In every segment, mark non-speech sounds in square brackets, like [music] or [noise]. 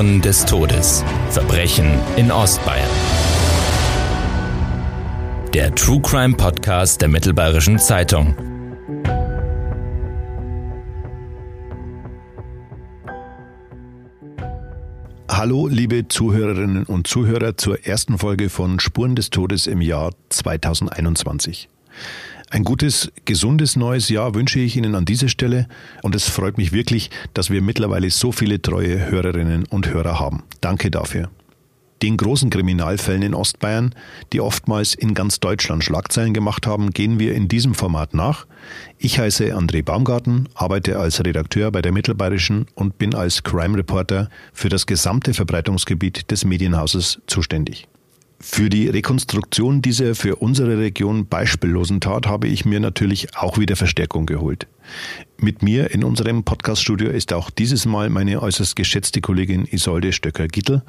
Spuren des Todes. Verbrechen in Ostbayern. Der True Crime Podcast der Mittelbayerischen Zeitung. Hallo, liebe Zuhörerinnen und Zuhörer zur ersten Folge von Spuren des Todes im Jahr 2021. Ein gutes, gesundes neues Jahr wünsche ich Ihnen an dieser Stelle und es freut mich wirklich, dass wir mittlerweile so viele treue Hörerinnen und Hörer haben. Danke dafür. Den großen Kriminalfällen in Ostbayern, die oftmals in ganz Deutschland Schlagzeilen gemacht haben, gehen wir in diesem Format nach. Ich heiße André Baumgarten, arbeite als Redakteur bei der Mittelbayerischen und bin als Crime Reporter für das gesamte Verbreitungsgebiet des Medienhauses zuständig. Für die Rekonstruktion dieser für unsere Region beispiellosen Tat habe ich mir natürlich auch wieder Verstärkung geholt. Mit mir in unserem Podcaststudio ist auch dieses Mal meine äußerst geschätzte Kollegin Isolde Stöcker-Gittel.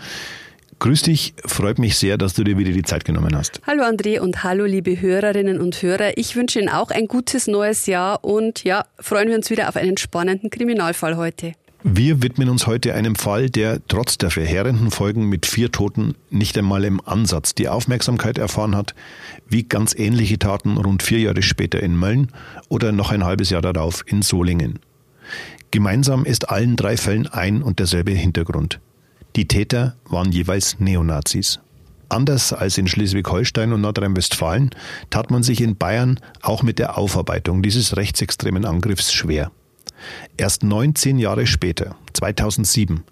Grüß dich, freut mich sehr, dass du dir wieder die Zeit genommen hast. Hallo André und hallo liebe Hörerinnen und Hörer. Ich wünsche Ihnen auch ein gutes neues Jahr und ja, freuen wir uns wieder auf einen spannenden Kriminalfall heute. Wir widmen uns heute einem Fall, der trotz der verheerenden Folgen mit vier Toten nicht einmal im Ansatz die Aufmerksamkeit erfahren hat, wie ganz ähnliche Taten rund vier Jahre später in Mölln oder noch ein halbes Jahr darauf in Solingen. Gemeinsam ist allen drei Fällen ein und derselbe Hintergrund. Die Täter waren jeweils Neonazis. Anders als in Schleswig-Holstein und Nordrhein-Westfalen tat man sich in Bayern auch mit der Aufarbeitung dieses rechtsextremen Angriffs schwer. Erst 19 Jahre später, 2007,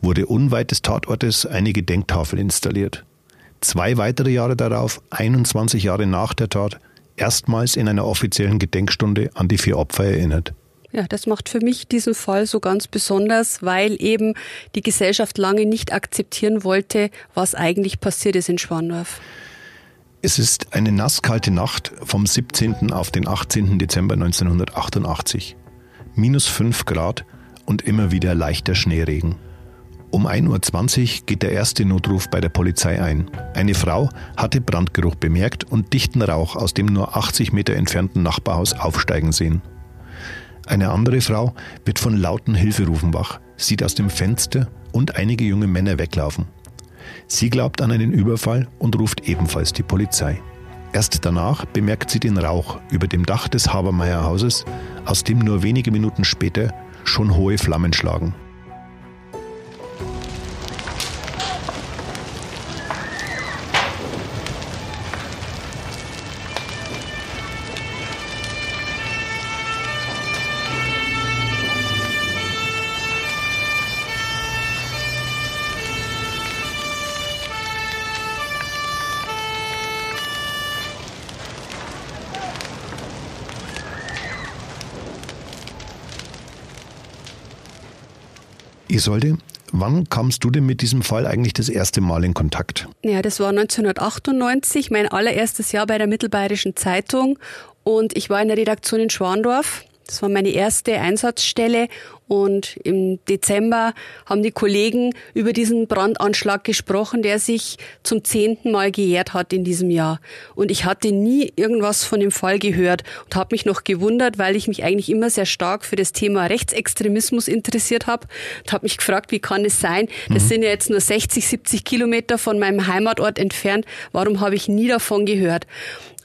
wurde unweit des Tatortes eine Gedenktafel installiert. Zwei weitere Jahre darauf, 21 Jahre nach der Tat, erstmals in einer offiziellen Gedenkstunde an die vier Opfer erinnert. Ja, das macht für mich diesen Fall so ganz besonders, weil eben die Gesellschaft lange nicht akzeptieren wollte, was eigentlich passiert ist in Schwandorf. Es ist eine nasskalte Nacht vom 17. auf den 18. Dezember 1988 minus 5 Grad und immer wieder leichter Schneeregen. Um 1.20 Uhr geht der erste Notruf bei der Polizei ein. Eine Frau hatte Brandgeruch bemerkt und dichten Rauch aus dem nur 80 Meter entfernten Nachbarhaus aufsteigen sehen. Eine andere Frau wird von lauten Hilferufen wach, sieht aus dem Fenster und einige junge Männer weglaufen. Sie glaubt an einen Überfall und ruft ebenfalls die Polizei. Erst danach bemerkt sie den Rauch über dem Dach des Habermeyer-Hauses, aus dem nur wenige Minuten später schon hohe Flammen schlagen. Isolde, wann kamst du denn mit diesem Fall eigentlich das erste Mal in Kontakt? Ja, das war 1998, mein allererstes Jahr bei der Mittelbayerischen Zeitung und ich war in der Redaktion in Schwandorf. Das war meine erste Einsatzstelle und im Dezember haben die Kollegen über diesen Brandanschlag gesprochen, der sich zum zehnten Mal gejährt hat in diesem Jahr. Und ich hatte nie irgendwas von dem Fall gehört und habe mich noch gewundert, weil ich mich eigentlich immer sehr stark für das Thema Rechtsextremismus interessiert habe. Und habe mich gefragt, wie kann es sein? Das mhm. sind ja jetzt nur 60, 70 Kilometer von meinem Heimatort entfernt. Warum habe ich nie davon gehört?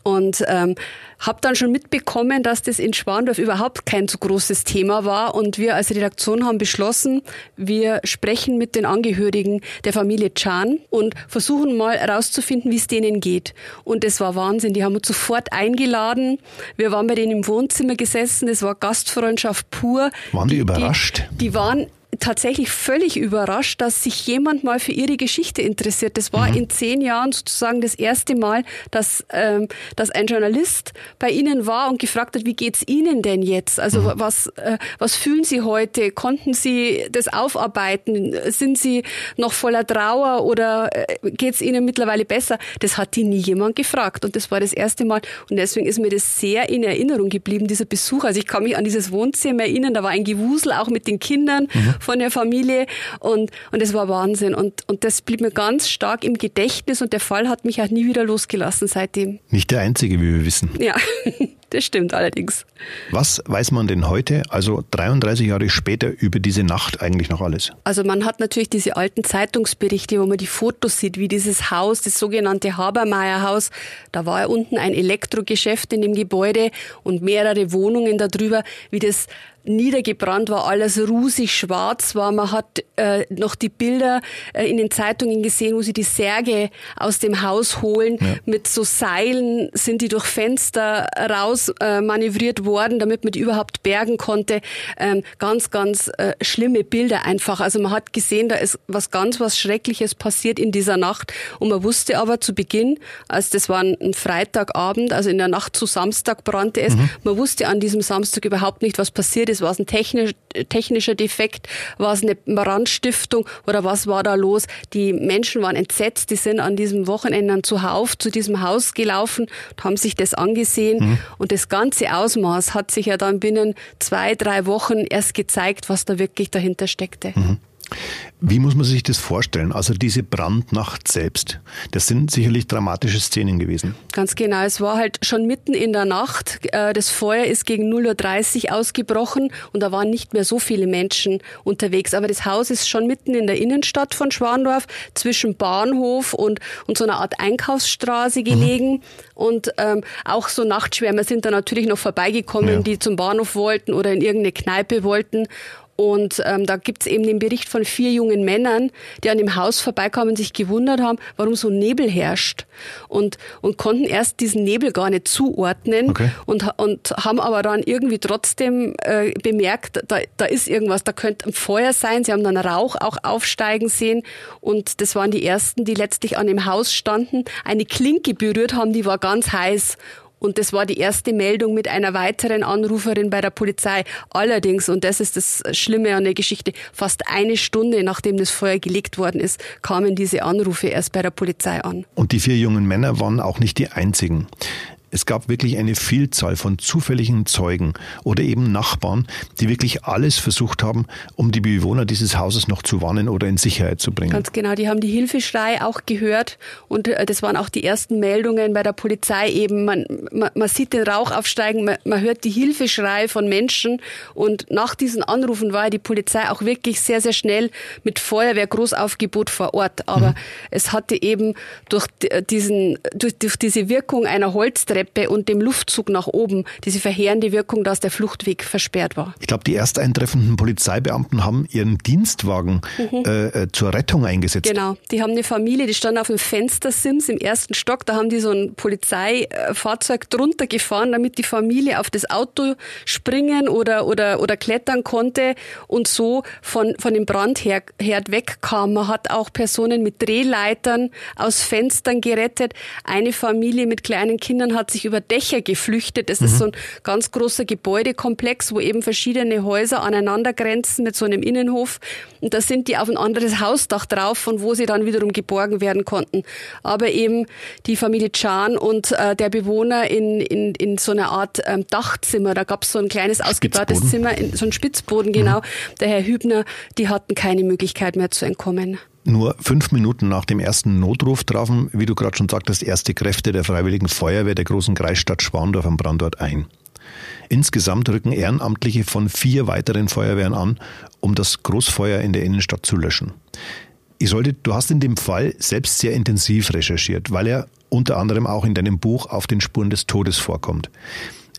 Und ähm, habe dann schon mitbekommen, dass das in Schwandorf überhaupt kein so großes Thema war. Und wir als Redaktion haben beschlossen, wir sprechen mit den Angehörigen der Familie Chan und versuchen mal herauszufinden, wie es denen geht. Und das war Wahnsinn. Die haben uns sofort eingeladen. Wir waren bei denen im Wohnzimmer gesessen. Das war Gastfreundschaft pur. Waren die, die überrascht? Die, die waren tatsächlich völlig überrascht, dass sich jemand mal für ihre Geschichte interessiert. Das war mhm. in zehn Jahren sozusagen das erste Mal, dass, ähm, dass ein Journalist bei ihnen war und gefragt hat, wie geht's Ihnen denn jetzt? Also mhm. was, äh, was fühlen Sie heute? Konnten Sie das aufarbeiten? Sind Sie noch voller Trauer oder äh, geht's Ihnen mittlerweile besser? Das hat die nie jemand gefragt und das war das erste Mal und deswegen ist mir das sehr in Erinnerung geblieben, dieser Besuch. Also ich kann mich an dieses Wohnzimmer erinnern, da war ein Gewusel auch mit den Kindern. Mhm von der Familie und, und es war Wahnsinn. Und, und das blieb mir ganz stark im Gedächtnis und der Fall hat mich auch nie wieder losgelassen seitdem. Nicht der einzige, wie wir wissen. Ja. [laughs] Das stimmt allerdings. Was weiß man denn heute, also 33 Jahre später, über diese Nacht eigentlich noch alles? Also man hat natürlich diese alten Zeitungsberichte, wo man die Fotos sieht, wie dieses Haus, das sogenannte Habermeier-Haus, da war ja unten ein Elektrogeschäft in dem Gebäude und mehrere Wohnungen darüber, wie das niedergebrannt war, alles rusig schwarz war. Man hat äh, noch die Bilder äh, in den Zeitungen gesehen, wo sie die Särge aus dem Haus holen. Ja. Mit so Seilen sind die durch Fenster raus äh, manövriert worden, damit man die überhaupt bergen konnte. Ähm, ganz, ganz äh, schlimme Bilder einfach. Also man hat gesehen, da ist was ganz, was Schreckliches passiert in dieser Nacht. Und man wusste aber zu Beginn, als das war ein Freitagabend, also in der Nacht zu Samstag brannte es, mhm. man wusste an diesem Samstag überhaupt nicht, was passiert ist ist? War es ein technisch, technischer Defekt? War es eine Brandstiftung oder was war da los? Die Menschen waren entsetzt, die sind an diesem Wochenende zuhauf zu diesem Haus gelaufen und haben sich das angesehen. Mhm. Und das ganze Ausmaß hat sich ja dann binnen zwei, drei Wochen erst gezeigt, was da wirklich dahinter steckte. Mhm. Wie muss man sich das vorstellen? Also diese Brandnacht selbst, das sind sicherlich dramatische Szenen gewesen. Ganz genau. Es war halt schon mitten in der Nacht. Äh, das Feuer ist gegen 0.30 Uhr ausgebrochen und da waren nicht mehr so viele Menschen unterwegs. Aber das Haus ist schon mitten in der Innenstadt von Schwandorf, zwischen Bahnhof und, und so einer Art Einkaufsstraße gelegen. Mhm. Und ähm, auch so Nachtschwärmer sind da natürlich noch vorbeigekommen, ja. die zum Bahnhof wollten oder in irgendeine Kneipe wollten. Und ähm, da gibt's eben den Bericht von vier jungen Männern, die an dem Haus vorbeikamen und sich gewundert haben, warum so Nebel herrscht. Und, und konnten erst diesen Nebel gar nicht zuordnen okay. und, und haben aber dann irgendwie trotzdem äh, bemerkt, da, da ist irgendwas, da könnte ein Feuer sein. Sie haben dann Rauch auch aufsteigen sehen. Und das waren die ersten, die letztlich an dem Haus standen, eine Klinke berührt haben, die war ganz heiß. Und das war die erste Meldung mit einer weiteren Anruferin bei der Polizei. Allerdings, und das ist das Schlimme an der Geschichte, fast eine Stunde nachdem das Feuer gelegt worden ist, kamen diese Anrufe erst bei der Polizei an. Und die vier jungen Männer waren auch nicht die einzigen. Es gab wirklich eine Vielzahl von zufälligen Zeugen oder eben Nachbarn, die wirklich alles versucht haben, um die Bewohner dieses Hauses noch zu warnen oder in Sicherheit zu bringen. Ganz genau, die haben die Hilfeschrei auch gehört und äh, das waren auch die ersten Meldungen bei der Polizei eben. Man, man, man sieht den Rauch aufsteigen, man, man hört die Hilfeschrei von Menschen und nach diesen Anrufen war die Polizei auch wirklich sehr, sehr schnell mit Feuerwehr Großaufgebot vor Ort. Aber mhm. es hatte eben durch diesen, durch, durch diese Wirkung einer Holztreppe Treppe und dem Luftzug nach oben diese verheerende Wirkung, dass der Fluchtweg versperrt war. Ich glaube, die erst eintreffenden Polizeibeamten haben ihren Dienstwagen mhm. äh, äh, zur Rettung eingesetzt. Genau, die haben eine Familie, die stand auf dem Fenstersims im ersten Stock, da haben die so ein Polizeifahrzeug drunter gefahren, damit die Familie auf das Auto springen oder, oder, oder klettern konnte und so von, von dem Brandherd wegkam. Man hat auch Personen mit Drehleitern aus Fenstern gerettet. Eine Familie mit kleinen Kindern hat hat sich über Dächer geflüchtet. Das mhm. ist so ein ganz großer Gebäudekomplex, wo eben verschiedene Häuser aneinander grenzen mit so einem Innenhof. Und da sind die auf ein anderes Hausdach drauf, von wo sie dann wiederum geborgen werden konnten. Aber eben die Familie Chan und äh, der Bewohner in, in, in so einer Art ähm, Dachzimmer, da gab es so ein kleines ausgebautes Zimmer, in, so ein Spitzboden, genau. Mhm. Der Herr Hübner, die hatten keine Möglichkeit mehr zu entkommen. Nur fünf Minuten nach dem ersten Notruf trafen, wie du gerade schon sagtest, erste Kräfte der Freiwilligen Feuerwehr der großen Kreisstadt Schwandorf am Brandort ein. Insgesamt rücken Ehrenamtliche von vier weiteren Feuerwehren an, um das Großfeuer in der Innenstadt zu löschen. Isolde, du hast in dem Fall selbst sehr intensiv recherchiert, weil er unter anderem auch in deinem Buch auf den Spuren des Todes vorkommt.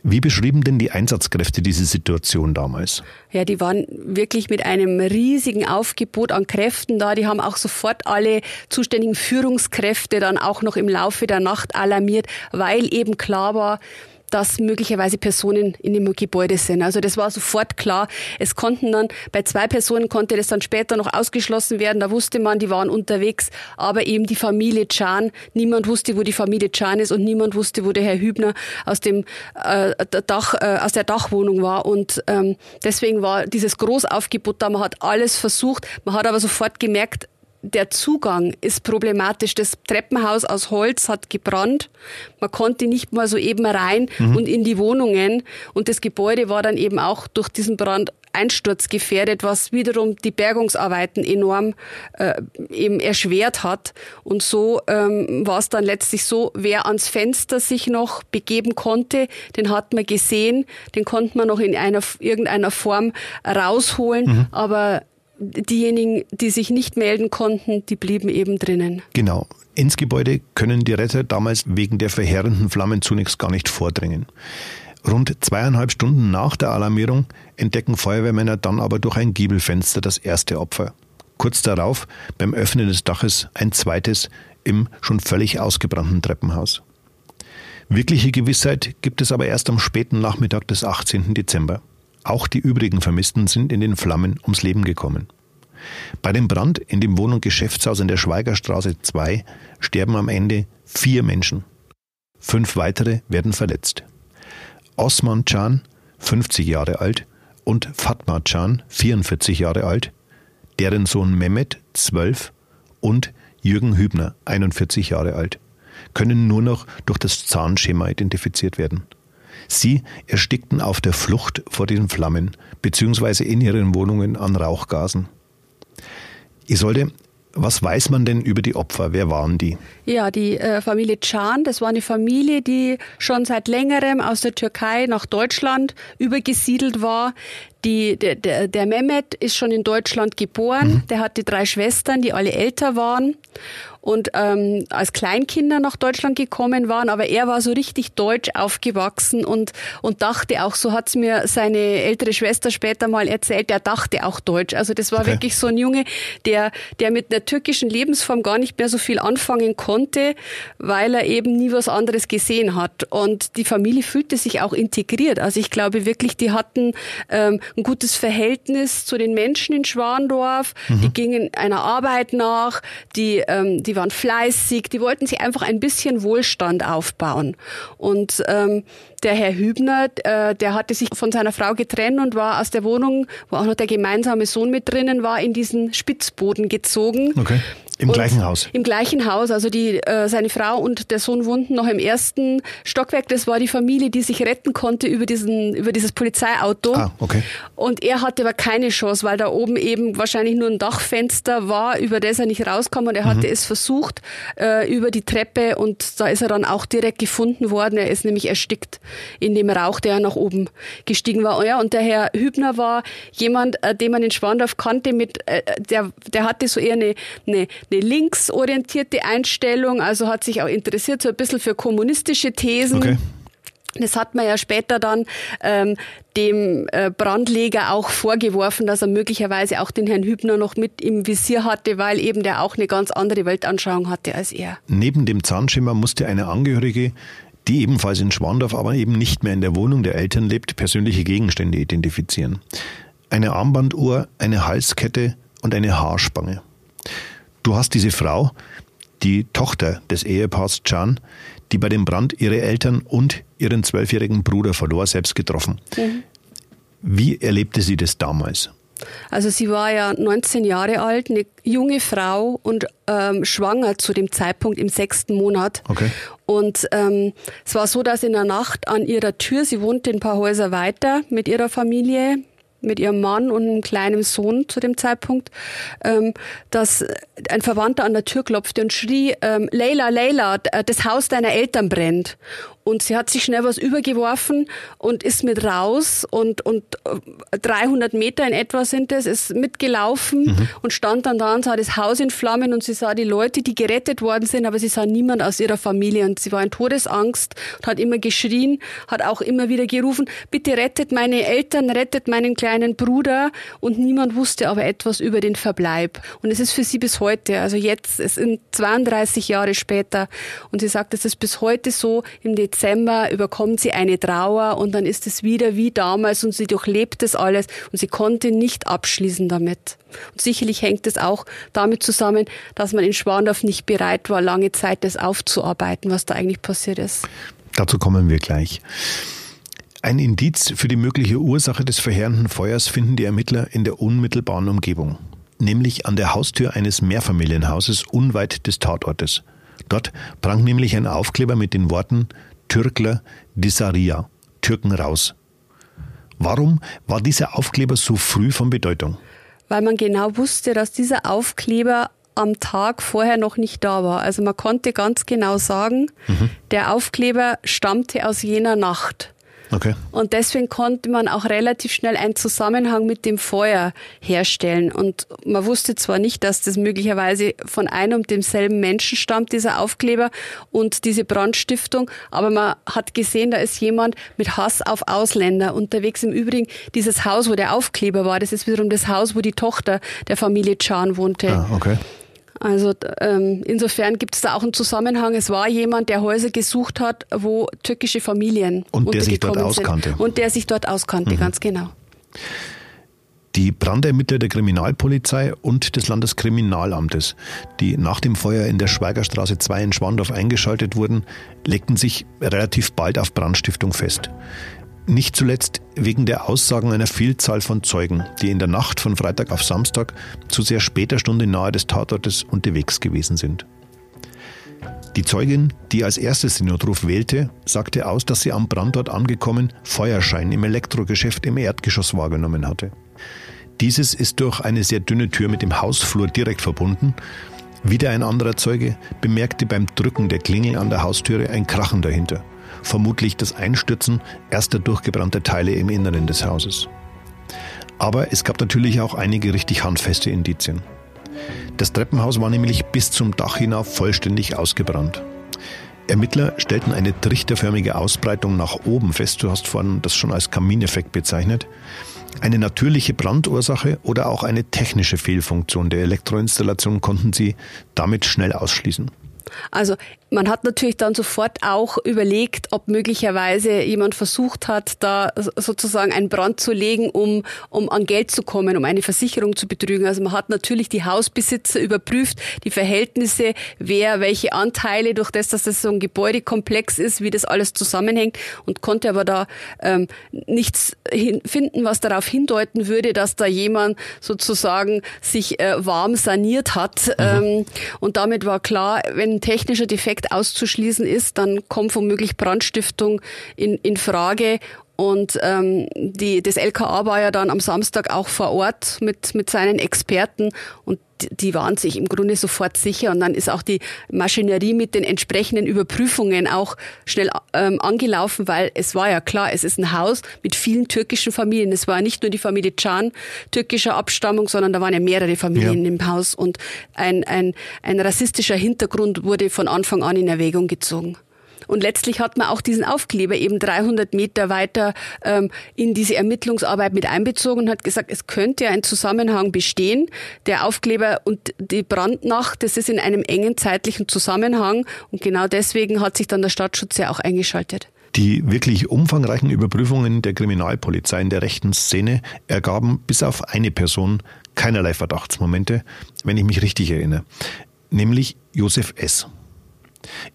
Wie beschrieben denn die Einsatzkräfte diese Situation damals? Ja, die waren wirklich mit einem riesigen Aufgebot an Kräften da. Die haben auch sofort alle zuständigen Führungskräfte dann auch noch im Laufe der Nacht alarmiert, weil eben klar war, dass möglicherweise Personen in dem Gebäude sind. Also das war sofort klar. Es konnten dann, bei zwei Personen konnte das dann später noch ausgeschlossen werden. Da wusste man, die waren unterwegs. Aber eben die Familie Chan, niemand wusste, wo die Familie Chan ist und niemand wusste, wo der Herr Hübner aus dem äh, Dach, äh, aus der Dachwohnung war. Und ähm, deswegen war dieses Großaufgebot da. Man hat alles versucht. Man hat aber sofort gemerkt, der Zugang ist problematisch. Das Treppenhaus aus Holz hat gebrannt. Man konnte nicht mal so eben rein mhm. und in die Wohnungen. Und das Gebäude war dann eben auch durch diesen Brand einsturzgefährdet, was wiederum die Bergungsarbeiten enorm äh, eben erschwert hat. Und so ähm, war es dann letztlich so, wer ans Fenster sich noch begeben konnte, den hat man gesehen, den konnte man noch in einer irgendeiner Form rausholen, mhm. aber diejenigen, die sich nicht melden konnten, die blieben eben drinnen. Genau. Ins Gebäude können die Retter damals wegen der verheerenden Flammen zunächst gar nicht vordringen. Rund zweieinhalb Stunden nach der Alarmierung entdecken Feuerwehrmänner dann aber durch ein Giebelfenster das erste Opfer. Kurz darauf, beim Öffnen des Daches, ein zweites im schon völlig ausgebrannten Treppenhaus. Wirkliche Gewissheit gibt es aber erst am späten Nachmittag des 18. Dezember. Auch die übrigen Vermissten sind in den Flammen ums Leben gekommen. Bei dem Brand in dem Wohn- und Geschäftshaus in der Schweigerstraße 2 sterben am Ende vier Menschen. Fünf weitere werden verletzt. Osman Can, 50 Jahre alt, und Fatma Can, 44 Jahre alt, deren Sohn Mehmet, 12, und Jürgen Hübner, 41 Jahre alt, können nur noch durch das Zahnschema identifiziert werden. Sie erstickten auf der Flucht vor den Flammen beziehungsweise in ihren Wohnungen an Rauchgasen. Isolde, was weiß man denn über die Opfer? Wer waren die? Ja, die äh, Familie Can, das war eine Familie, die schon seit längerem aus der Türkei nach Deutschland übergesiedelt war. Die, der, der, der Mehmet ist schon in Deutschland geboren. Mhm. Der hatte drei Schwestern, die alle älter waren und ähm, als Kleinkinder nach Deutschland gekommen waren, aber er war so richtig deutsch aufgewachsen und, und dachte auch, so hat's mir seine ältere Schwester später mal erzählt, er dachte auch deutsch. Also das war okay. wirklich so ein Junge, der, der mit einer türkischen Lebensform gar nicht mehr so viel anfangen konnte, weil er eben nie was anderes gesehen hat. Und die Familie fühlte sich auch integriert. Also ich glaube wirklich, die hatten ähm, ein gutes Verhältnis zu den Menschen in Schwandorf, mhm. die gingen einer Arbeit nach, die, ähm, die waren fleißig, die wollten sich einfach ein bisschen Wohlstand aufbauen. Und ähm, der Herr Hübner, äh, der hatte sich von seiner Frau getrennt und war aus der Wohnung, wo auch noch der gemeinsame Sohn mit drinnen war, in diesen Spitzboden gezogen. Okay. Im gleichen Haus? Im gleichen Haus. Also die, äh, seine Frau und der Sohn wohnten noch im ersten Stockwerk. Das war die Familie, die sich retten konnte über, diesen, über dieses Polizeiauto. Ah, okay. Und er hatte aber keine Chance, weil da oben eben wahrscheinlich nur ein Dachfenster war, über das er nicht rauskam. Und er hatte mhm. es versucht äh, über die Treppe und da ist er dann auch direkt gefunden worden. Er ist nämlich erstickt in dem Rauch, der nach oben gestiegen war. Ja, und der Herr Hübner war jemand, äh, den man in Schwandorf kannte, mit, äh, der, der hatte so eher eine, eine eine linksorientierte Einstellung, also hat sich auch interessiert so ein bisschen für kommunistische Thesen. Okay. Das hat man ja später dann ähm, dem äh, Brandleger auch vorgeworfen, dass er möglicherweise auch den Herrn Hübner noch mit im Visier hatte, weil eben der auch eine ganz andere Weltanschauung hatte als er. Neben dem Zahnschimmer musste eine Angehörige, die ebenfalls in Schwandorf, aber eben nicht mehr in der Wohnung der Eltern lebt, persönliche Gegenstände identifizieren. Eine Armbanduhr, eine Halskette und eine Haarspange. Du hast diese Frau, die Tochter des Ehepaars Can, die bei dem Brand ihre Eltern und ihren zwölfjährigen Bruder verlor, selbst getroffen. Mhm. Wie erlebte sie das damals? Also sie war ja 19 Jahre alt, eine junge Frau und ähm, schwanger zu dem Zeitpunkt im sechsten Monat. Okay. Und ähm, es war so, dass in der Nacht an ihrer Tür, sie wohnte ein paar Häuser weiter mit ihrer Familie, mit ihrem Mann und einem kleinen Sohn zu dem Zeitpunkt, ähm, dass ein Verwandter an der Tür klopfte und schrie, ähm, Leila, Leila, das Haus deiner Eltern brennt. Und sie hat sich schnell was übergeworfen und ist mit raus und, und 300 äh, Meter in etwa sind es, ist mitgelaufen mhm. und stand dann da und sah das Haus in Flammen und sie sah die Leute, die gerettet worden sind, aber sie sah niemand aus ihrer Familie und sie war in Todesangst und hat immer geschrien, hat auch immer wieder gerufen, bitte rettet meine Eltern, rettet meinen kleinen Bruder und niemand wusste aber etwas über den Verbleib. Und es ist für sie bis heute, also jetzt, es sind 32 Jahre später und sie sagt, es ist bis heute so im Dezember Dezember überkommt sie eine Trauer und dann ist es wieder wie damals und sie durchlebt das alles und sie konnte nicht abschließen damit. Und sicherlich hängt es auch damit zusammen, dass man in Schwandorf nicht bereit war, lange Zeit das aufzuarbeiten, was da eigentlich passiert ist. Dazu kommen wir gleich. Ein Indiz für die mögliche Ursache des verheerenden Feuers finden die Ermittler in der unmittelbaren Umgebung. nämlich an der Haustür eines Mehrfamilienhauses unweit des Tatortes. Dort prangt nämlich ein Aufkleber mit den Worten Türkler Disaria, Türken raus. Warum war dieser Aufkleber so früh von Bedeutung? Weil man genau wusste, dass dieser Aufkleber am Tag vorher noch nicht da war. Also man konnte ganz genau sagen, mhm. der Aufkleber stammte aus jener Nacht. Okay. Und deswegen konnte man auch relativ schnell einen Zusammenhang mit dem Feuer herstellen. Und man wusste zwar nicht, dass das möglicherweise von einem und demselben Menschen stammt, dieser Aufkleber und diese Brandstiftung, aber man hat gesehen, da ist jemand mit Hass auf Ausländer unterwegs. Im Übrigen, dieses Haus, wo der Aufkleber war, das ist wiederum das Haus, wo die Tochter der Familie Chan wohnte. Ah, okay. Also ähm, insofern gibt es da auch einen Zusammenhang. Es war jemand, der Häuser gesucht hat, wo türkische Familien und der sich dort sind. auskannte. Und der sich dort auskannte, mhm. ganz genau. Die Brandermittler der Kriminalpolizei und des Landeskriminalamtes, die nach dem Feuer in der Schweigerstraße 2 in Schwandorf eingeschaltet wurden, legten sich relativ bald auf Brandstiftung fest. Nicht zuletzt wegen der Aussagen einer Vielzahl von Zeugen, die in der Nacht von Freitag auf Samstag zu sehr später Stunde nahe des Tatortes unterwegs gewesen sind. Die Zeugin, die als erstes den Notruf wählte, sagte aus, dass sie am Brandort angekommen Feuerschein im Elektrogeschäft im Erdgeschoss wahrgenommen hatte. Dieses ist durch eine sehr dünne Tür mit dem Hausflur direkt verbunden. Wieder ein anderer Zeuge bemerkte beim Drücken der Klingel an der Haustüre ein Krachen dahinter vermutlich das Einstürzen erster durchgebrannter Teile im Inneren des Hauses. Aber es gab natürlich auch einige richtig handfeste Indizien. Das Treppenhaus war nämlich bis zum Dach hinauf vollständig ausgebrannt. Ermittler stellten eine trichterförmige Ausbreitung nach oben fest, du hast vorhin das schon als Kamineffekt bezeichnet. Eine natürliche Brandursache oder auch eine technische Fehlfunktion der Elektroinstallation konnten sie damit schnell ausschließen. Also man hat natürlich dann sofort auch überlegt, ob möglicherweise jemand versucht hat, da sozusagen einen Brand zu legen, um, um an Geld zu kommen, um eine Versicherung zu betrügen. Also man hat natürlich die Hausbesitzer überprüft, die Verhältnisse, wer welche Anteile, durch das, dass das so ein Gebäudekomplex ist, wie das alles zusammenhängt und konnte aber da ähm, nichts finden, was darauf hindeuten würde, dass da jemand sozusagen sich äh, warm saniert hat. Mhm. Ähm, und damit war klar, wenn ein technischer Defekt Endeffekt auszuschließen ist, dann kommt womöglich Brandstiftung in, in Frage. Und ähm, die, das LKA war ja dann am Samstag auch vor Ort mit, mit seinen Experten und die waren sich im Grunde sofort sicher. Und dann ist auch die Maschinerie mit den entsprechenden Überprüfungen auch schnell ähm, angelaufen, weil es war ja klar, es ist ein Haus mit vielen türkischen Familien. Es war nicht nur die Familie Can türkischer Abstammung, sondern da waren ja mehrere Familien ja. im Haus. Und ein, ein, ein rassistischer Hintergrund wurde von Anfang an in Erwägung gezogen. Und letztlich hat man auch diesen Aufkleber eben 300 Meter weiter ähm, in diese Ermittlungsarbeit mit einbezogen und hat gesagt, es könnte ein Zusammenhang bestehen. Der Aufkleber und die Brandnacht, das ist in einem engen zeitlichen Zusammenhang. Und genau deswegen hat sich dann der Stadtschutz ja auch eingeschaltet. Die wirklich umfangreichen Überprüfungen der Kriminalpolizei in der rechten Szene ergaben bis auf eine Person keinerlei Verdachtsmomente, wenn ich mich richtig erinnere, nämlich Josef S.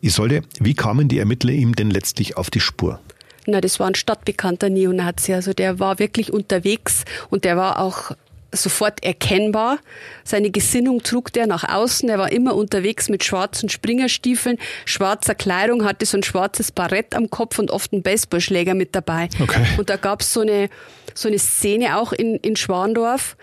Isolde, wie kamen die Ermittler ihm denn letztlich auf die Spur? Na, das war ein stadtbekannter Neonazi. Also der war wirklich unterwegs und der war auch sofort erkennbar. Seine Gesinnung trug der nach außen. Er war immer unterwegs mit schwarzen Springerstiefeln, schwarzer Kleidung, hatte so ein schwarzes Barett am Kopf und oft einen Baseballschläger mit dabei. Okay. Und da gab es so eine, so eine Szene auch in, in Schwandorf.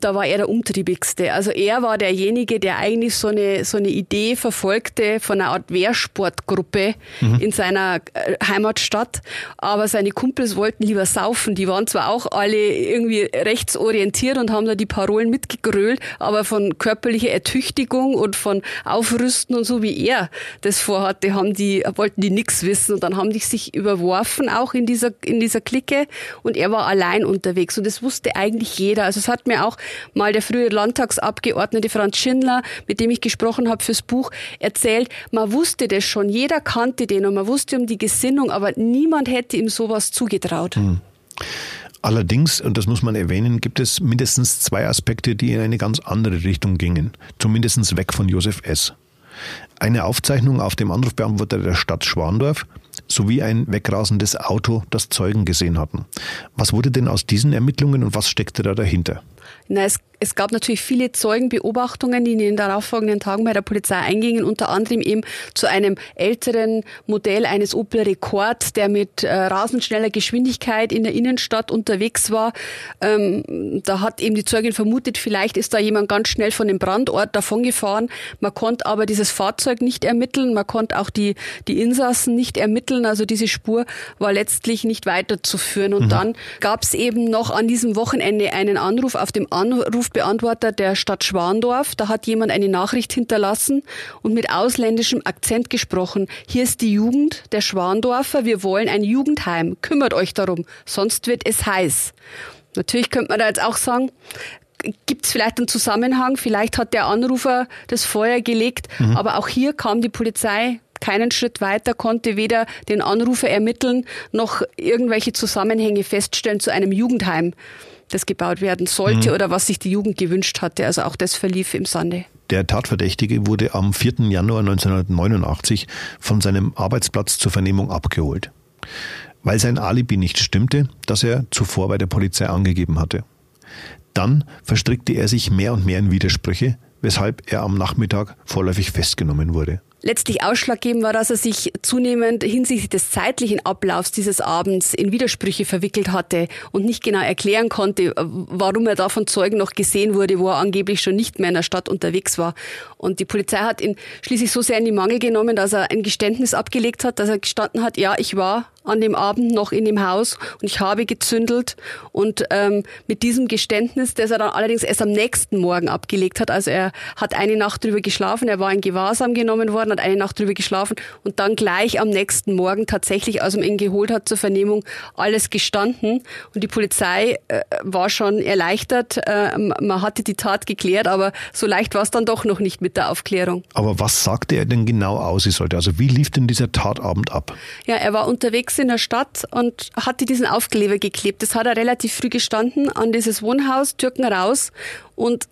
Da war er der umtriebigste. Also er war derjenige, der eigentlich so eine, so eine Idee verfolgte von einer Art Wehrsportgruppe mhm. in seiner äh, Heimatstadt. Aber seine Kumpels wollten lieber saufen. Die waren zwar auch alle irgendwie rechtsorientiert und haben da die Parolen mitgegrölt, aber von körperlicher Ertüchtigung und von Aufrüsten und so wie er das vorhatte, haben die, wollten die nichts wissen. Und dann haben die sich überworfen auch in dieser, in dieser Clique. Und er war allein unterwegs. Und das wusste eigentlich jeder. Also es hat mir auch mal der frühere Landtagsabgeordnete Franz Schindler, mit dem ich gesprochen habe fürs Buch, erzählt, man wusste das schon, jeder kannte den und man wusste um die Gesinnung, aber niemand hätte ihm sowas zugetraut. Hm. Allerdings, und das muss man erwähnen, gibt es mindestens zwei Aspekte, die in eine ganz andere Richtung gingen. Zumindest weg von Josef S. Eine Aufzeichnung auf dem Anrufbeantworter der Stadt Schwandorf sowie ein wegrasendes Auto, das Zeugen gesehen hatten. Was wurde denn aus diesen Ermittlungen und was steckte da dahinter? Na, es gab natürlich viele Zeugenbeobachtungen, die in den darauffolgenden Tagen bei der Polizei eingingen, unter anderem eben zu einem älteren Modell eines Opel Rekord, der mit äh, rasend schneller Geschwindigkeit in der Innenstadt unterwegs war. Ähm, da hat eben die Zeugin vermutet, vielleicht ist da jemand ganz schnell von dem Brandort davongefahren. Man konnte aber dieses Fahrzeug nicht ermitteln, man konnte auch die, die Insassen nicht ermitteln. Also diese Spur war letztlich nicht weiterzuführen. Und mhm. dann gab es eben noch an diesem Wochenende einen Anruf auf dem Anruf Anrufbeantworter der Stadt Schwandorf. Da hat jemand eine Nachricht hinterlassen und mit ausländischem Akzent gesprochen. Hier ist die Jugend der Schwandorfer. Wir wollen ein Jugendheim. Kümmert euch darum, sonst wird es heiß. Natürlich könnte man da jetzt auch sagen, gibt es vielleicht einen Zusammenhang, vielleicht hat der Anrufer das Feuer gelegt, mhm. aber auch hier kam die Polizei keinen Schritt weiter, konnte weder den Anrufer ermitteln noch irgendwelche Zusammenhänge feststellen zu einem Jugendheim das gebaut werden sollte mhm. oder was sich die Jugend gewünscht hatte. Also auch das verlief im Sande. Der Tatverdächtige wurde am 4. Januar 1989 von seinem Arbeitsplatz zur Vernehmung abgeholt, weil sein Alibi nicht stimmte, das er zuvor bei der Polizei angegeben hatte. Dann verstrickte er sich mehr und mehr in Widersprüche, weshalb er am Nachmittag vorläufig festgenommen wurde. Letztlich ausschlaggebend war, dass er sich zunehmend hinsichtlich des zeitlichen Ablaufs dieses Abends in Widersprüche verwickelt hatte und nicht genau erklären konnte, warum er da von Zeugen noch gesehen wurde, wo er angeblich schon nicht mehr in der Stadt unterwegs war. Und die Polizei hat ihn schließlich so sehr in die Mangel genommen, dass er ein Geständnis abgelegt hat, dass er gestanden hat, ja, ich war an dem Abend noch in dem Haus und ich habe gezündelt. Und ähm, mit diesem Geständnis, das er dann allerdings erst am nächsten Morgen abgelegt hat, also er hat eine Nacht drüber geschlafen, er war in Gewahrsam genommen worden, hat eine Nacht drüber geschlafen und dann gleich am nächsten Morgen tatsächlich, als man ihn geholt hat zur Vernehmung, alles gestanden. Und die Polizei äh, war schon erleichtert, äh, man hatte die Tat geklärt, aber so leicht war es dann doch noch nicht mit der Aufklärung. Aber was sagte er denn genau aus? Also wie lief denn dieser Tatabend ab? Ja, er war unterwegs unterwegs in der Stadt und hatte diesen Aufkleber geklebt. Das hat er relativ früh gestanden an dieses Wohnhaus, Türken raus und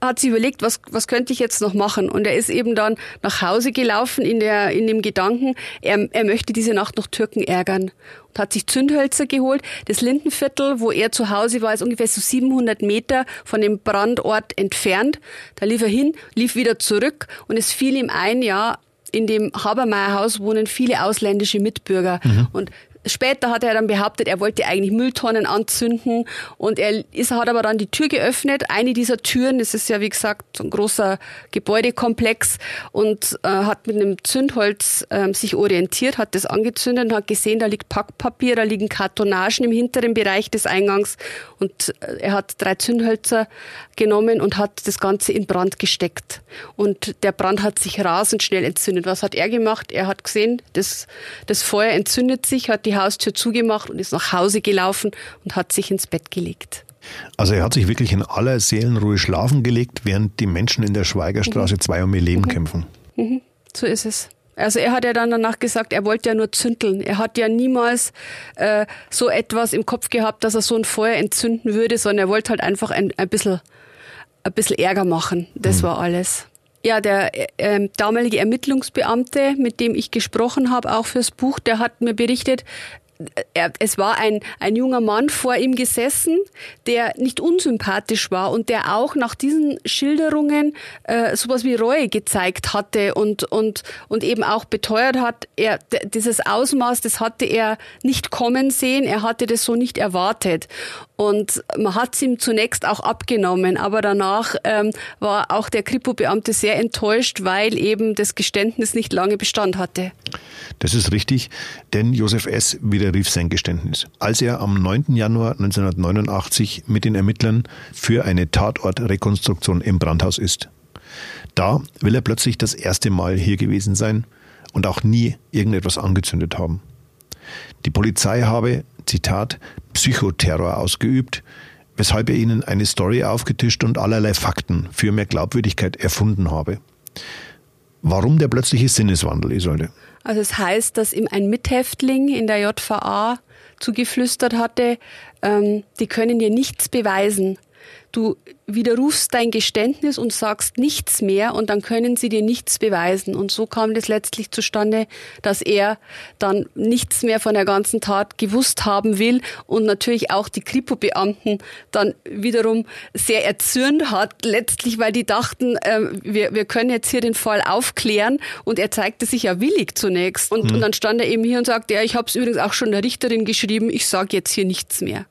hat sich überlegt, was, was könnte ich jetzt noch machen? Und er ist eben dann nach Hause gelaufen in, der, in dem Gedanken, er, er möchte diese Nacht noch Türken ärgern. Und hat sich Zündhölzer geholt. Das Lindenviertel, wo er zu Hause war, ist ungefähr so 700 Meter von dem Brandort entfernt. Da lief er hin, lief wieder zurück und es fiel ihm ein, ja, in dem Habermeierhaus wohnen viele ausländische Mitbürger. Mhm. Und Später hat er dann behauptet, er wollte eigentlich Mülltonnen anzünden und er ist, hat aber dann die Tür geöffnet. Eine dieser Türen, das ist ja wie gesagt ein großer Gebäudekomplex und äh, hat mit einem Zündholz äh, sich orientiert, hat das angezündet und hat gesehen, da liegt Packpapier, da liegen Kartonagen im hinteren Bereich des Eingangs und äh, er hat drei Zündhölzer genommen und hat das Ganze in Brand gesteckt. Und der Brand hat sich rasend schnell entzündet. Was hat er gemacht? Er hat gesehen, das, das Feuer entzündet sich, hat die Haustür zugemacht und ist nach Hause gelaufen und hat sich ins Bett gelegt. Also er hat sich wirklich in aller Seelenruhe schlafen gelegt, während die Menschen in der Schweigerstraße 2 mhm. um ihr Leben mhm. kämpfen. Mhm. So ist es. Also er hat ja dann danach gesagt, er wollte ja nur zündeln. Er hat ja niemals äh, so etwas im Kopf gehabt, dass er so ein Feuer entzünden würde, sondern er wollte halt einfach ein, ein, bisschen, ein bisschen Ärger machen. Das mhm. war alles. Ja, der äh, ähm, damalige Ermittlungsbeamte, mit dem ich gesprochen habe, auch fürs Buch, der hat mir berichtet, er, es war ein, ein junger Mann vor ihm gesessen, der nicht unsympathisch war und der auch nach diesen Schilderungen äh, sowas wie Reue gezeigt hatte und, und, und eben auch beteuert hat, er, dieses Ausmaß, das hatte er nicht kommen sehen, er hatte das so nicht erwartet. Und man hat es ihm zunächst auch abgenommen, aber danach ähm, war auch der Kripo-Beamte sehr enttäuscht, weil eben das Geständnis nicht lange Bestand hatte. Das ist richtig, denn Josef S. widerrief sein Geständnis. Als er am 9. Januar 1989 mit den Ermittlern für eine Tatortrekonstruktion im Brandhaus ist. Da will er plötzlich das erste Mal hier gewesen sein und auch nie irgendetwas angezündet haben. Die Polizei habe, Zitat, Psychoterror ausgeübt, weshalb er ihnen eine Story aufgetischt und allerlei Fakten für mehr Glaubwürdigkeit erfunden habe. Warum der plötzliche Sinneswandel, Isolde? Also es heißt, dass ihm ein Mithäftling in der JVA zugeflüstert hatte, ähm, die können dir nichts beweisen. Du widerrufst dein Geständnis und sagst nichts mehr und dann können sie dir nichts beweisen. Und so kam das letztlich zustande, dass er dann nichts mehr von der ganzen Tat gewusst haben will und natürlich auch die Kripo-Beamten dann wiederum sehr erzürnt hat, letztlich, weil die dachten, äh, wir, wir können jetzt hier den Fall aufklären und er zeigte sich ja willig zunächst. Und, mhm. und dann stand er eben hier und sagte, ja, ich habe es übrigens auch schon der Richterin geschrieben, ich sage jetzt hier nichts mehr.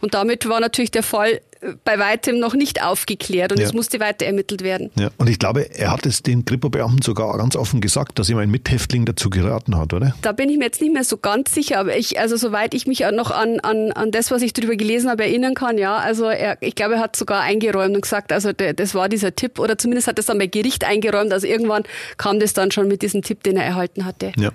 Und damit war natürlich der Fall bei weitem noch nicht aufgeklärt und ja. es musste weiter ermittelt werden. Ja. Und ich glaube, er hat es den Kripo-Beamten sogar ganz offen gesagt, dass ihm ein Mithäftling dazu geraten hat, oder? Da bin ich mir jetzt nicht mehr so ganz sicher, aber ich, also soweit ich mich noch an, an, an das, was ich darüber gelesen habe, erinnern kann, ja, also er, ich glaube, er hat sogar eingeräumt und gesagt, also der, das war dieser Tipp oder zumindest hat es dann bei Gericht eingeräumt, also irgendwann kam das dann schon mit diesem Tipp, den er erhalten hatte. Ja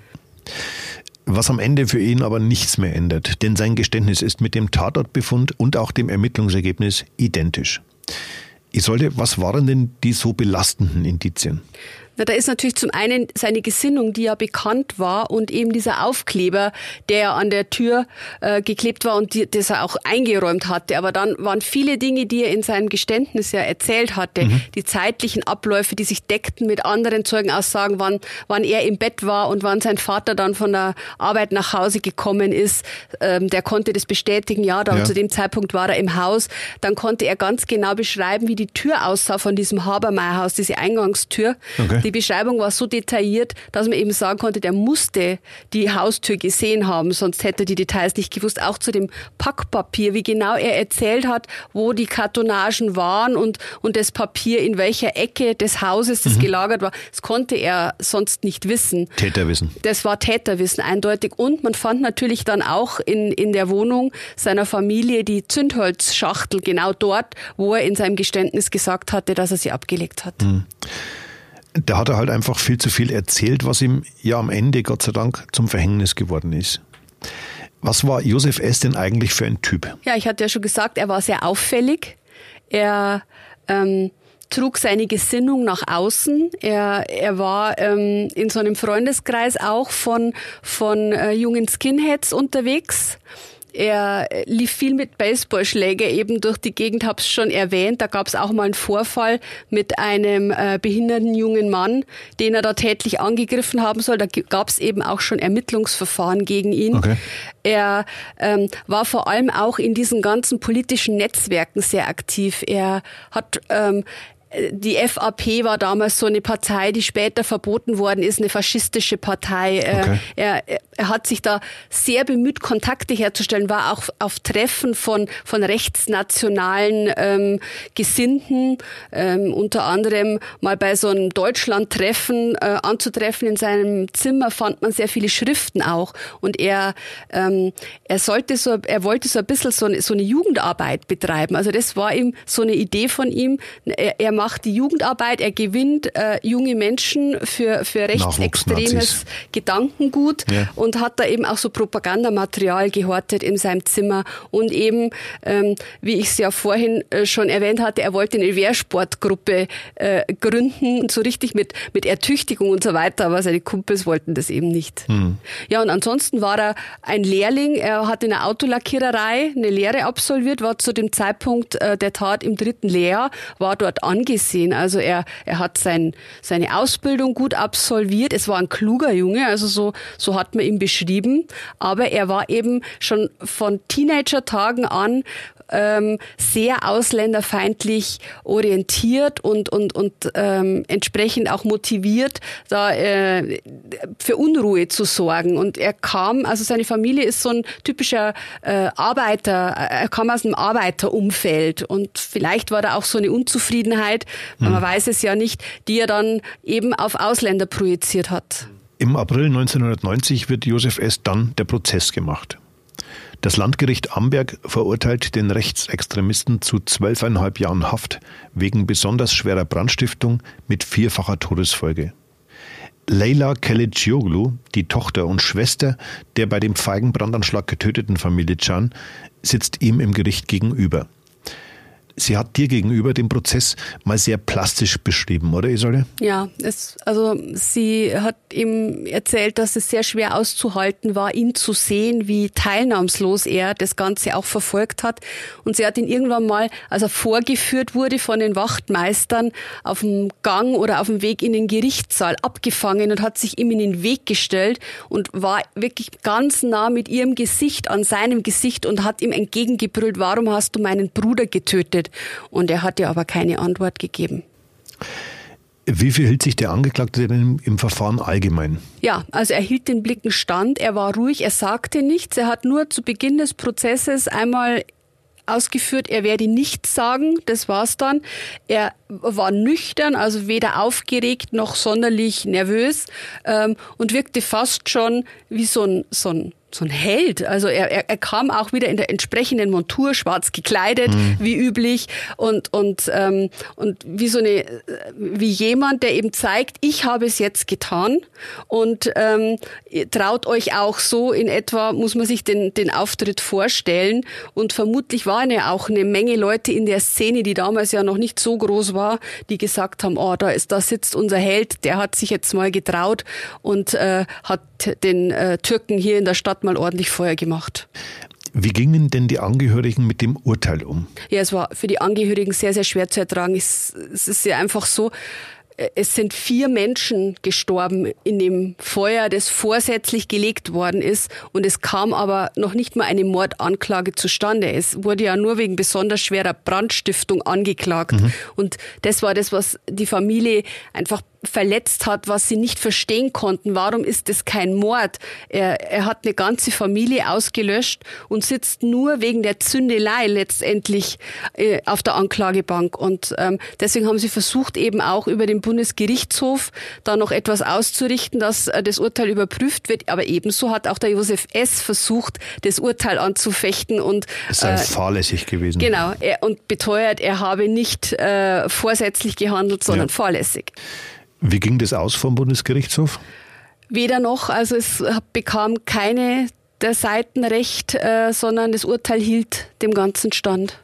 was am Ende für ihn aber nichts mehr ändert, denn sein Geständnis ist mit dem Tatortbefund und auch dem Ermittlungsergebnis identisch. Ich sollte, was waren denn die so belastenden Indizien? Na, da ist natürlich zum einen seine Gesinnung, die ja bekannt war und eben dieser Aufkleber, der an der Tür äh, geklebt war und die, das er auch eingeräumt hatte. Aber dann waren viele Dinge, die er in seinem Geständnis ja erzählt hatte, mhm. die zeitlichen Abläufe, die sich deckten mit anderen Zeugenaussagen, wann, wann er im Bett war und wann sein Vater dann von der Arbeit nach Hause gekommen ist. Ähm, der konnte das bestätigen, ja, dann ja. zu dem Zeitpunkt war er im Haus. Dann konnte er ganz genau beschreiben, wie die Tür aussah von diesem Habermeierhaus, diese Eingangstür. Okay. Die Beschreibung war so detailliert, dass man eben sagen konnte, der musste die Haustür gesehen haben, sonst hätte er die Details nicht gewusst. Auch zu dem Packpapier, wie genau er erzählt hat, wo die Kartonagen waren und, und das Papier in welcher Ecke des Hauses das mhm. gelagert war. Das konnte er sonst nicht wissen. Täterwissen. Das war Täterwissen eindeutig. Und man fand natürlich dann auch in, in der Wohnung seiner Familie die Zündholzschachtel genau dort, wo er in seinem Geständnis gesagt hatte, dass er sie abgelegt hat. Mhm da hat er halt einfach viel zu viel erzählt, was ihm ja am Ende, Gott sei Dank, zum Verhängnis geworden ist. Was war Josef S. denn eigentlich für ein Typ? Ja, ich hatte ja schon gesagt, er war sehr auffällig. Er ähm, trug seine Gesinnung nach außen. Er, er war ähm, in so einem Freundeskreis auch von, von äh, jungen Skinheads unterwegs. Er lief viel mit Baseballschläger eben durch die Gegend, habe es schon erwähnt. Da gab es auch mal einen Vorfall mit einem äh, behinderten jungen Mann, den er da tätlich angegriffen haben soll. Da gab es eben auch schon Ermittlungsverfahren gegen ihn. Okay. Er ähm, war vor allem auch in diesen ganzen politischen Netzwerken sehr aktiv. Er hat ähm, die FAP war damals so eine Partei, die später verboten worden ist, eine faschistische Partei. Äh, okay. Er, er hat sich da sehr bemüht, Kontakte herzustellen, war auch auf Treffen von, von rechtsnationalen ähm, Gesinnten, ähm, unter anderem mal bei so einem Deutschland-Treffen äh, anzutreffen. In seinem Zimmer fand man sehr viele Schriften auch. Und er, ähm, er sollte so, er wollte so ein bisschen so eine, so eine Jugendarbeit betreiben. Also das war ihm so eine Idee von ihm. Er, er macht die Jugendarbeit, er gewinnt äh, junge Menschen für, für rechtsextremes Gedankengut ja. Und hat da eben auch so Propagandamaterial gehortet in seinem Zimmer und eben, ähm, wie ich es ja vorhin äh, schon erwähnt hatte, er wollte eine Wehrsportgruppe äh, gründen, so richtig mit, mit Ertüchtigung und so weiter, aber seine Kumpels wollten das eben nicht. Mhm. Ja, und ansonsten war er ein Lehrling, er hat in der Autolackiererei eine Lehre absolviert, war zu dem Zeitpunkt äh, der Tat im dritten Lehrjahr, war dort an angesehen. Also er, er hat sein, seine Ausbildung gut absolviert. Es war ein kluger Junge, also so, so hat man ihn beschrieben. Aber er war eben schon von Teenager-Tagen an ähm, sehr ausländerfeindlich orientiert und, und, und ähm, entsprechend auch motiviert, da äh, für Unruhe zu sorgen. Und er kam, also seine Familie ist so ein typischer äh, Arbeiter, er kam aus einem Arbeiterumfeld und vielleicht war da auch so eine Unzufriedenheit, mhm. man weiß es ja nicht, die er dann eben auf Ausländer projiziert hat. Im April 1990 wird Josef S. dann der Prozess gemacht. Das Landgericht Amberg verurteilt den Rechtsextremisten zu zwölfeinhalb Jahren Haft wegen besonders schwerer Brandstiftung mit vierfacher Todesfolge. Leila Kelecioglu, die Tochter und Schwester der bei dem Feigenbrandanschlag getöteten Familie Can, sitzt ihm im Gericht gegenüber. Sie hat dir gegenüber den Prozess mal sehr plastisch beschrieben, oder Isolde? Ja, es, also sie hat ihm erzählt, dass es sehr schwer auszuhalten war, ihn zu sehen, wie teilnahmslos er das Ganze auch verfolgt hat. Und sie hat ihn irgendwann mal, als er vorgeführt wurde von den Wachtmeistern, auf dem Gang oder auf dem Weg in den Gerichtssaal abgefangen und hat sich ihm in den Weg gestellt und war wirklich ganz nah mit ihrem Gesicht an seinem Gesicht und hat ihm entgegengebrüllt, warum hast du meinen Bruder getötet? Gemeldet und er hat ihr aber keine Antwort gegeben. Wie viel hielt sich der Angeklagte denn im Verfahren allgemein? Ja, also er hielt den Blicken stand, er war ruhig, er sagte nichts, er hat nur zu Beginn des Prozesses einmal ausgeführt, er werde nichts sagen, das war's dann. Er war nüchtern, also weder aufgeregt noch sonderlich nervös ähm, und wirkte fast schon wie so ein, so ein so ein Held. Also er, er, er kam auch wieder in der entsprechenden Montur, schwarz gekleidet, mhm. wie üblich und und ähm, und wie so eine wie jemand, der eben zeigt, ich habe es jetzt getan und ähm, traut euch auch so in etwa muss man sich den den Auftritt vorstellen und vermutlich waren ja auch eine Menge Leute in der Szene, die damals ja noch nicht so groß war, die gesagt haben, oh, da ist da sitzt unser Held, der hat sich jetzt mal getraut und äh, hat den äh, Türken hier in der Stadt mal ordentlich Feuer gemacht. Wie gingen denn die Angehörigen mit dem Urteil um? Ja, es war für die Angehörigen sehr, sehr schwer zu ertragen. Es, es ist ja einfach so, es sind vier Menschen gestorben in dem Feuer, das vorsätzlich gelegt worden ist. Und es kam aber noch nicht mal eine Mordanklage zustande. Es wurde ja nur wegen besonders schwerer Brandstiftung angeklagt. Mhm. Und das war das, was die Familie einfach verletzt hat, was sie nicht verstehen konnten. Warum ist das kein Mord? Er, er hat eine ganze Familie ausgelöscht und sitzt nur wegen der Zündelei letztendlich äh, auf der Anklagebank. Und ähm, deswegen haben sie versucht, eben auch über den Bundesgerichtshof da noch etwas auszurichten, dass äh, das Urteil überprüft wird. Aber ebenso hat auch der Josef S. versucht, das Urteil anzufechten und es sei äh, fahrlässig gewesen. Genau, er, und beteuert, er habe nicht äh, vorsätzlich gehandelt, sondern ja. fahrlässig. Wie ging das aus vom Bundesgerichtshof? Weder noch, also es bekam keine der Seiten recht, äh, sondern das Urteil hielt dem Ganzen stand.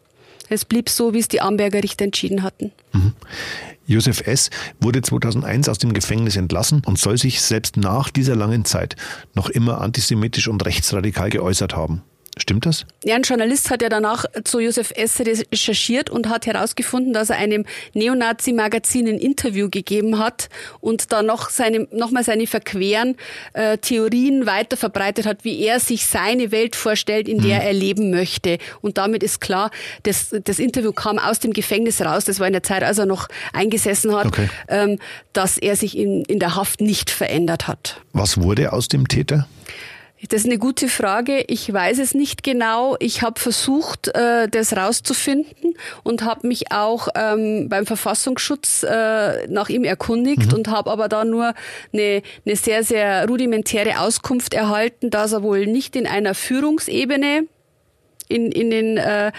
Es blieb so, wie es die Amberger Richter entschieden hatten. Mhm. Josef S. wurde 2001 aus dem Gefängnis entlassen und soll sich selbst nach dieser langen Zeit noch immer antisemitisch und rechtsradikal geäußert haben. Stimmt das? Ja, ein Journalist hat ja danach zu Josef S. recherchiert und hat herausgefunden, dass er einem Neonazi-Magazin ein Interview gegeben hat und da noch seine, nochmal seine verqueren äh, Theorien weiter verbreitet hat, wie er sich seine Welt vorstellt, in der hm. er leben möchte. Und damit ist klar, das, das Interview kam aus dem Gefängnis raus, das war in der Zeit, als er noch eingesessen hat, okay. ähm, dass er sich in, in der Haft nicht verändert hat. Was wurde aus dem Täter? Das ist eine gute Frage. Ich weiß es nicht genau. Ich habe versucht, äh, das rauszufinden und habe mich auch ähm, beim Verfassungsschutz äh, nach ihm erkundigt mhm. und habe aber da nur eine, eine sehr, sehr rudimentäre Auskunft erhalten, dass er wohl nicht in einer Führungsebene in, in den äh,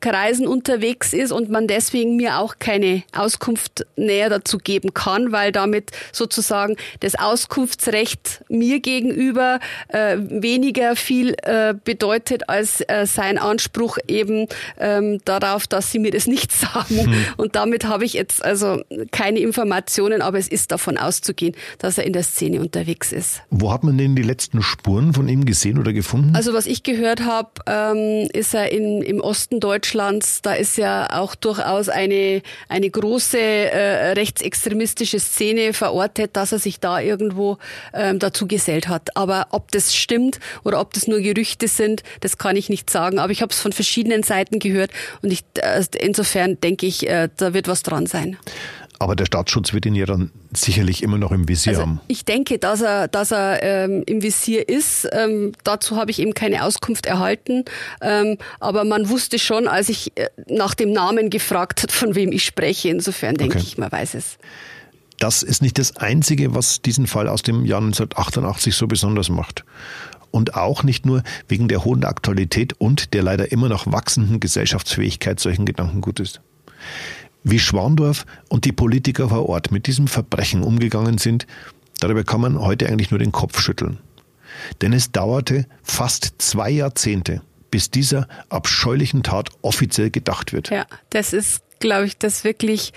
Kreisen unterwegs ist und man deswegen mir auch keine Auskunft näher dazu geben kann, weil damit sozusagen das Auskunftsrecht mir gegenüber äh, weniger viel äh, bedeutet als äh, sein Anspruch eben ähm, darauf, dass sie mir das nicht [laughs] sagen. Hm. Und damit habe ich jetzt also keine Informationen, aber es ist davon auszugehen, dass er in der Szene unterwegs ist. Wo hat man denn die letzten Spuren von ihm gesehen oder gefunden? Also was ich gehört habe, ähm, ist er in, im Osten Deutschlands. Da ist ja auch durchaus eine, eine große äh, rechtsextremistische Szene verortet, dass er sich da irgendwo ähm, dazu gesellt hat. Aber ob das stimmt oder ob das nur Gerüchte sind, das kann ich nicht sagen. Aber ich habe es von verschiedenen Seiten gehört und ich, äh, insofern denke ich, äh, da wird was dran sein. Aber der Staatsschutz wird ihn ja dann sicherlich immer noch im Visier also haben. Ich denke, dass er, dass er ähm, im Visier ist. Ähm, dazu habe ich eben keine Auskunft erhalten. Ähm, aber man wusste schon, als ich äh, nach dem Namen gefragt hat, von wem ich spreche. Insofern denke okay. ich, man weiß es. Das ist nicht das Einzige, was diesen Fall aus dem Jahr 1988 so besonders macht. Und auch nicht nur wegen der hohen Aktualität und der leider immer noch wachsenden Gesellschaftsfähigkeit solchen Gedankengutes. Wie Schwandorf und die Politiker vor Ort mit diesem Verbrechen umgegangen sind, darüber kann man heute eigentlich nur den Kopf schütteln. Denn es dauerte fast zwei Jahrzehnte, bis dieser abscheulichen Tat offiziell gedacht wird. Ja, das ist glaube ich, das wirklich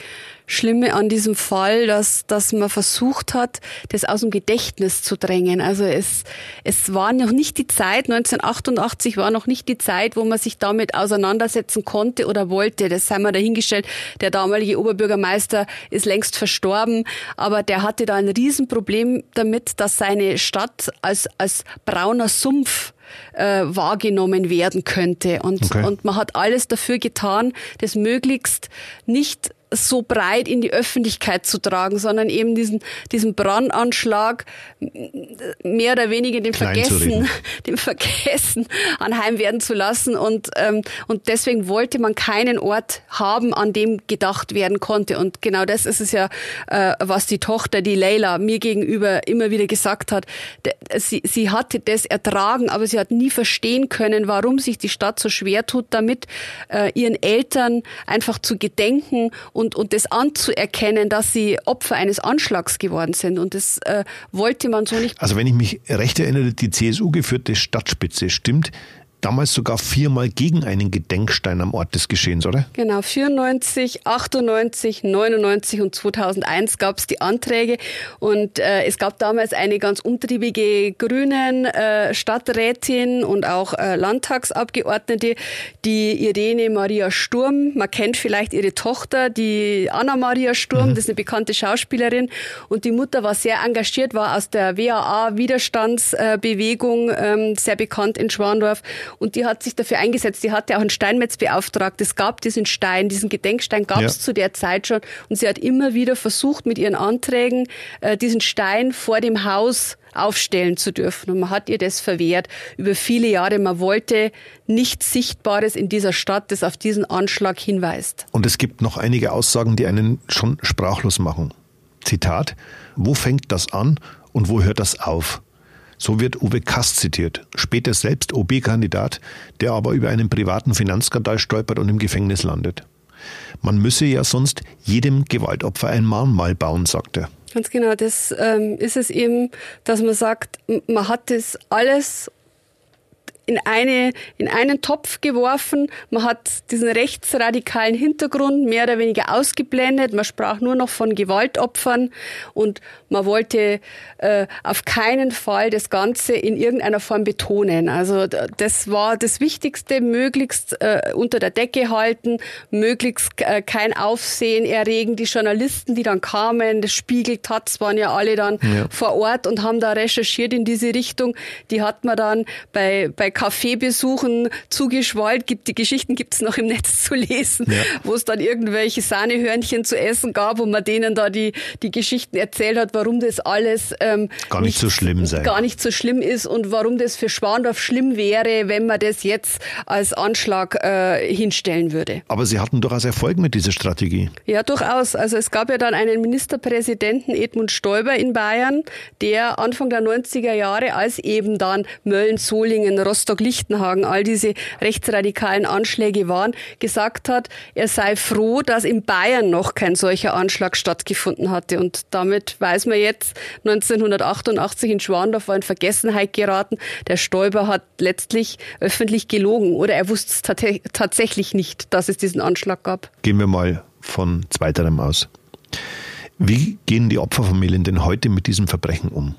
Schlimme an diesem Fall, dass, dass man versucht hat, das aus dem Gedächtnis zu drängen. Also es, es war noch nicht die Zeit, 1988 war noch nicht die Zeit, wo man sich damit auseinandersetzen konnte oder wollte. Das sei mal dahingestellt. Der damalige Oberbürgermeister ist längst verstorben, aber der hatte da ein Riesenproblem damit, dass seine Stadt als, als brauner Sumpf äh, wahrgenommen werden könnte. Und, okay. und man hat alles dafür getan, das möglichst nicht so breit in die Öffentlichkeit zu tragen, sondern eben diesen, diesen Brandanschlag mehr oder weniger dem Vergessen, dem [laughs] Vergessen anheimwerden zu lassen. Und, ähm, und deswegen wollte man keinen Ort haben, an dem gedacht werden konnte. Und genau das ist es ja, äh, was die Tochter, die Leila, mir gegenüber immer wieder gesagt hat. Sie, sie hatte das ertragen, aber sie hat nie verstehen können, warum sich die Stadt so schwer tut, damit äh, ihren Eltern einfach zu gedenken und und, und das anzuerkennen, dass sie Opfer eines Anschlags geworden sind. Und das äh, wollte man so nicht. Also wenn ich mich recht erinnere, die CSU geführte Stadtspitze stimmt damals sogar viermal gegen einen Gedenkstein am Ort des Geschehens, oder? Genau, 94, 98, 99 und 2001 gab es die Anträge und äh, es gab damals eine ganz umtriebige grünen äh, Stadträtin und auch äh, Landtagsabgeordnete, die Irene Maria Sturm, man kennt vielleicht ihre Tochter, die Anna Maria Sturm, mhm. das ist eine bekannte Schauspielerin und die Mutter war sehr engagiert, war aus der WAA-Widerstandsbewegung ähm, sehr bekannt in Schwandorf und die hat sich dafür eingesetzt. Die hatte auch einen Steinmetz beauftragt. Es gab diesen Stein, diesen Gedenkstein gab es ja. zu der Zeit schon. Und sie hat immer wieder versucht, mit ihren Anträgen äh, diesen Stein vor dem Haus aufstellen zu dürfen. Und man hat ihr das verwehrt über viele Jahre. Man wollte nichts Sichtbares in dieser Stadt, das auf diesen Anschlag hinweist. Und es gibt noch einige Aussagen, die einen schon sprachlos machen. Zitat, wo fängt das an und wo hört das auf? So wird Uwe Kast zitiert, später selbst OB-Kandidat, der aber über einen privaten Finanzskandal stolpert und im Gefängnis landet. Man müsse ja sonst jedem Gewaltopfer ein Mahnmal bauen, sagt er. Ganz genau, das ähm, ist es eben, dass man sagt, man hat das alles in, eine, in einen Topf geworfen. Man hat diesen rechtsradikalen Hintergrund mehr oder weniger ausgeblendet. Man sprach nur noch von Gewaltopfern und man wollte äh, auf keinen Fall das Ganze in irgendeiner Form betonen. Also das war das Wichtigste, möglichst äh, unter der Decke halten, möglichst äh, kein Aufsehen erregen. Die Journalisten, die dann kamen, das Spiegel, Taz waren ja alle dann ja. vor Ort und haben da recherchiert in diese Richtung. Die hat man dann bei, bei Kaffeebesuchen zugeschwallt. Gibt, die Geschichten gibt es noch im Netz zu lesen, ja. wo es dann irgendwelche Sahnehörnchen zu essen gab und man denen da die, die Geschichten erzählt hat, warum das alles ähm, gar nicht, nicht, so schlimm sei. Gar nicht so schlimm ist und warum das für Schwandorf schlimm wäre, wenn man das jetzt als Anschlag äh, hinstellen würde. Aber Sie hatten durchaus Erfolg mit dieser Strategie. Ja, durchaus. Also es gab ja dann einen Ministerpräsidenten Edmund Stoiber in Bayern, der Anfang der 90er Jahre, als eben dann Mölln, Solingen, Rostock-Lichtenhagen all diese rechtsradikalen Anschläge waren, gesagt hat, er sei froh, dass in Bayern noch kein solcher Anschlag stattgefunden hatte. Und damit weiß man jetzt, 1988 in Schwandorf war in Vergessenheit geraten. Der Stoiber hat letztlich öffentlich gelogen oder er wusste es tatsächlich nicht, dass es diesen Anschlag gab. Gehen wir mal von zweiterem aus. Wie gehen die Opferfamilien denn heute mit diesem Verbrechen um?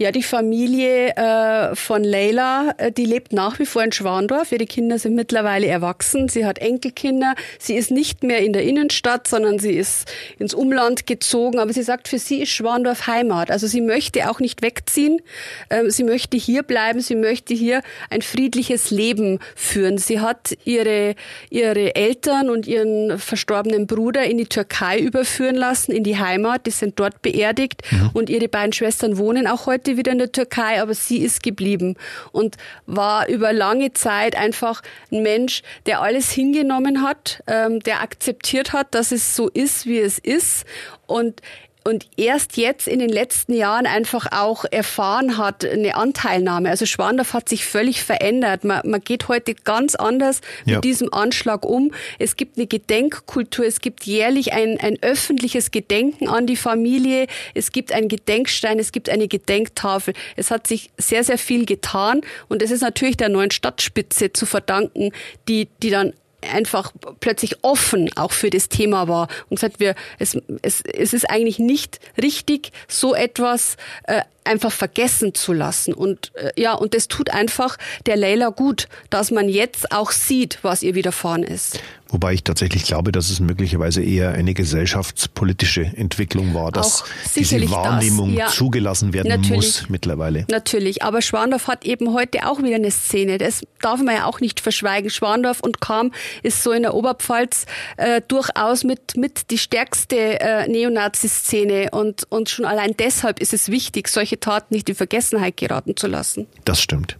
Ja, die Familie äh, von Leila, äh, die lebt nach wie vor in Schwandorf. Ihre Kinder sind mittlerweile erwachsen. Sie hat Enkelkinder. Sie ist nicht mehr in der Innenstadt, sondern sie ist ins Umland gezogen. Aber sie sagt, für sie ist Schwandorf Heimat. Also sie möchte auch nicht wegziehen. Ähm, sie möchte hier bleiben. Sie möchte hier ein friedliches Leben führen. Sie hat ihre, ihre Eltern und ihren verstorbenen Bruder in die Türkei überführen lassen, in die Heimat. Die sind dort beerdigt. Mhm. Und ihre beiden Schwestern wohnen auch heute heute wieder in der Türkei, aber sie ist geblieben und war über lange Zeit einfach ein Mensch, der alles hingenommen hat, ähm, der akzeptiert hat, dass es so ist, wie es ist. Und und erst jetzt in den letzten Jahren einfach auch erfahren hat, eine Anteilnahme. Also Schwandorf hat sich völlig verändert. Man, man geht heute ganz anders ja. mit diesem Anschlag um. Es gibt eine Gedenkkultur, es gibt jährlich ein, ein öffentliches Gedenken an die Familie, es gibt einen Gedenkstein, es gibt eine Gedenktafel. Es hat sich sehr, sehr viel getan und es ist natürlich der neuen Stadtspitze zu verdanken, die, die dann einfach plötzlich offen auch für das Thema war und gesagt, wir, es, es, es ist eigentlich nicht richtig, so etwas äh, einfach vergessen zu lassen. Und äh, ja, und das tut einfach der Leila gut, dass man jetzt auch sieht, was ihr widerfahren ist. Wobei ich tatsächlich glaube, dass es möglicherweise eher eine gesellschaftspolitische Entwicklung war, dass diese Wahrnehmung ja. zugelassen werden Natürlich. muss mittlerweile. Natürlich, aber Schwandorf hat eben heute auch wieder eine Szene. Das darf man ja auch nicht verschweigen. Schwandorf und Kam ist so in der Oberpfalz äh, durchaus mit, mit die stärkste äh, Neonazi-Szene und, und schon allein deshalb ist es wichtig, solche Taten nicht in Vergessenheit geraten zu lassen. Das stimmt.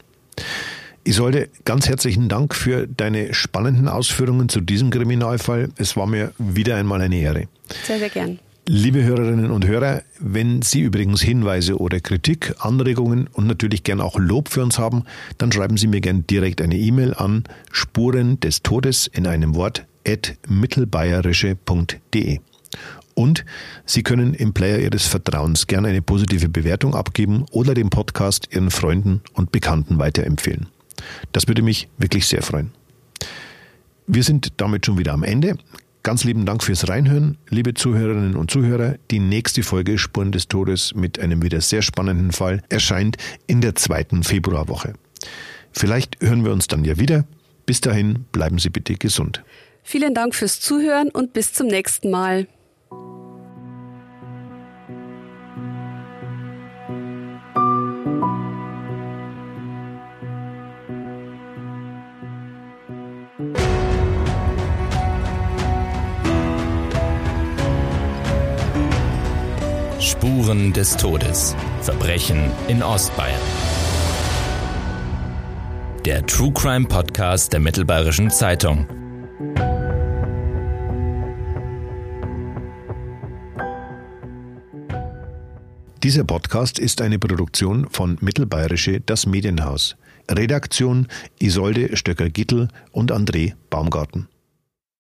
Isolde, ganz herzlichen Dank für deine spannenden Ausführungen zu diesem Kriminalfall. Es war mir wieder einmal eine Ehre. Sehr, sehr gern. Liebe Hörerinnen und Hörer, wenn Sie übrigens Hinweise oder Kritik, Anregungen und natürlich gern auch Lob für uns haben, dann schreiben Sie mir gern direkt eine E-Mail an Spuren des Todes in einem Wort at mittelbayerische.de. Und Sie können im Player Ihres Vertrauens gerne eine positive Bewertung abgeben oder den Podcast Ihren Freunden und Bekannten weiterempfehlen. Das würde mich wirklich sehr freuen. Wir sind damit schon wieder am Ende. Ganz lieben Dank fürs Reinhören, liebe Zuhörerinnen und Zuhörer. Die nächste Folge Spuren des Todes mit einem wieder sehr spannenden Fall erscheint in der zweiten Februarwoche. Vielleicht hören wir uns dann ja wieder. Bis dahin bleiben Sie bitte gesund. Vielen Dank fürs Zuhören und bis zum nächsten Mal. Spuren des Todes. Verbrechen in Ostbayern. Der True Crime Podcast der Mittelbayerischen Zeitung. Dieser Podcast ist eine Produktion von Mittelbayerische Das Medienhaus. Redaktion Isolde Stöcker-Gittel und André Baumgarten.